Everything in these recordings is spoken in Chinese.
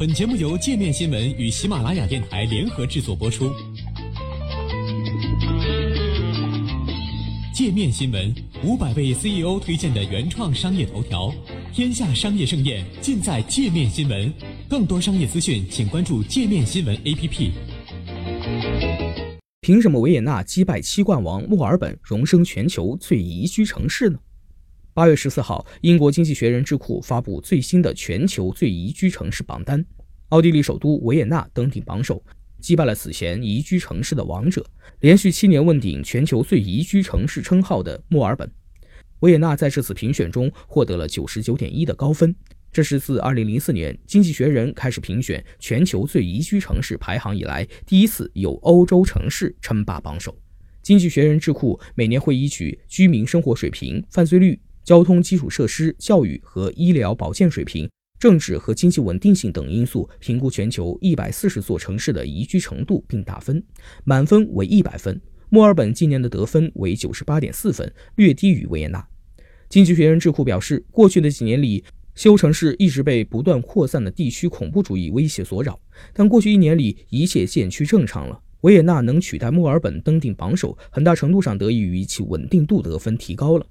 本节目由界面新闻与喜马拉雅电台联合制作播出。界面新闻五百位 CEO 推荐的原创商业头条，天下商业盛宴尽在界面新闻。更多商业资讯，请关注界面新闻 APP。凭什么维也纳击败七冠王墨尔本，荣升全球最宜居城市呢？八月十四号，英国经济学人智库发布最新的全球最宜居城市榜单，奥地利首都维也纳登顶榜首。击败了此前宜居城市的王者，连续七年问鼎全球最宜居城市称号的墨尔本，维也纳在这次评选中获得了九十九点一的高分。这是自二零零四年《经济学人》开始评选全球最宜居城市排行以来，第一次有欧洲城市称霸榜首。《经济学人》智库每年会依据居民生活水平、犯罪率、交通基础设施、教育和医疗保健水平。政治和经济稳定性等因素评估全球一百四十座城市的宜居程度并打分，满分为一百分。墨尔本今年的得分为九十八点四分，略低于维也纳。经济学人智库表示，过去的几年里，西欧城市一直被不断扩散的地区恐怖主义威胁所扰，但过去一年里一切渐趋正常了。维也纳能取代墨尔本登顶榜首，很大程度上得益于其稳定度得分提高了。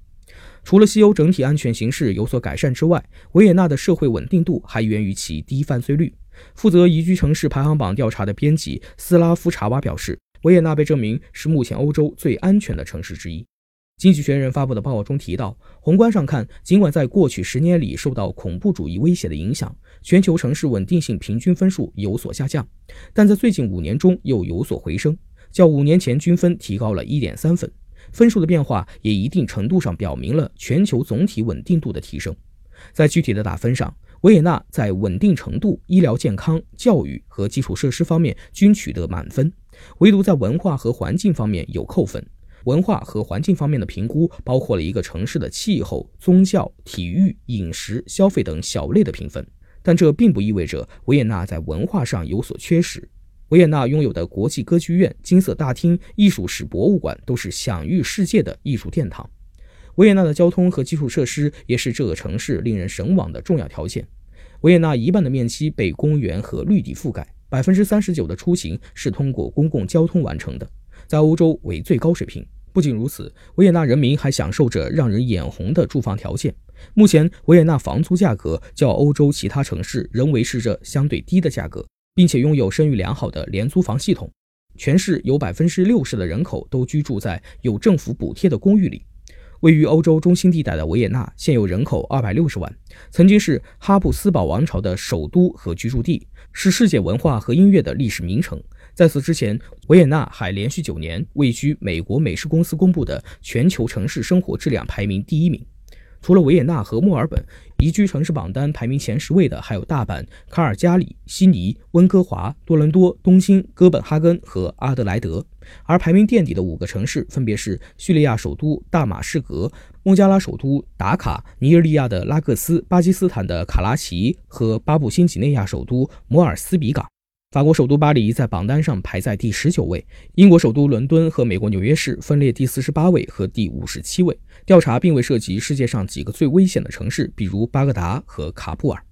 除了西欧整体安全形势有所改善之外，维也纳的社会稳定度还源于其低犯罪率。负责宜居城市排行榜调查的编辑斯拉夫查瓦表示，维也纳被证明是目前欧洲最安全的城市之一。经济学人发布的报告中提到，宏观上看，尽管在过去十年里受到恐怖主义威胁的影响，全球城市稳定性平均分数有所下降，但在最近五年中又有所回升，较五年前均分提高了一点三分。分数的变化也一定程度上表明了全球总体稳定度的提升。在具体的打分上，维也纳在稳定程度、医疗健康、教育和基础设施方面均取得满分，唯独在文化和环境方面有扣分。文化和环境方面的评估包括了一个城市的气候、宗教、体育、饮食、消费等小类的评分，但这并不意味着维也纳在文化上有所缺失。维也纳拥有的国际歌剧院、金色大厅、艺术史博物馆都是享誉世界的艺术殿堂。维也纳的交通和基础设施也是这个城市令人神往的重要条件。维也纳一半的面积被公园和绿地覆盖，百分之三十九的出行是通过公共交通完成的，在欧洲为最高水平。不仅如此，维也纳人民还享受着让人眼红的住房条件。目前，维也纳房租价格较欧洲其他城市仍维持着相对低的价格。并且拥有声誉良好的廉租房系统，全市有百分之六十的人口都居住在有政府补贴的公寓里。位于欧洲中心地带的维也纳现有人口二百六十万，曾经是哈布斯堡王朝的首都和居住地，是世界文化和音乐的历史名城。在此之前，维也纳还连续九年位居美国美食公司公布的全球城市生活质量排名第一名。除了维也纳和墨尔本，宜居城市榜单排名前十位的还有大阪、卡尔加里、悉尼、温哥华、多伦多、东京、哥本哈根和阿德莱德。而排名垫底的五个城市分别是叙利亚首都大马士革、孟加拉首都达卡、尼日利亚的拉各斯、巴基斯坦的卡拉奇和巴布新几内亚首都摩尔斯比港。法国首都巴黎在榜单上排在第十九位，英国首都伦敦和美国纽约市分列第四十八位和第五十七位。调查并未涉及世界上几个最危险的城市，比如巴格达和喀布尔。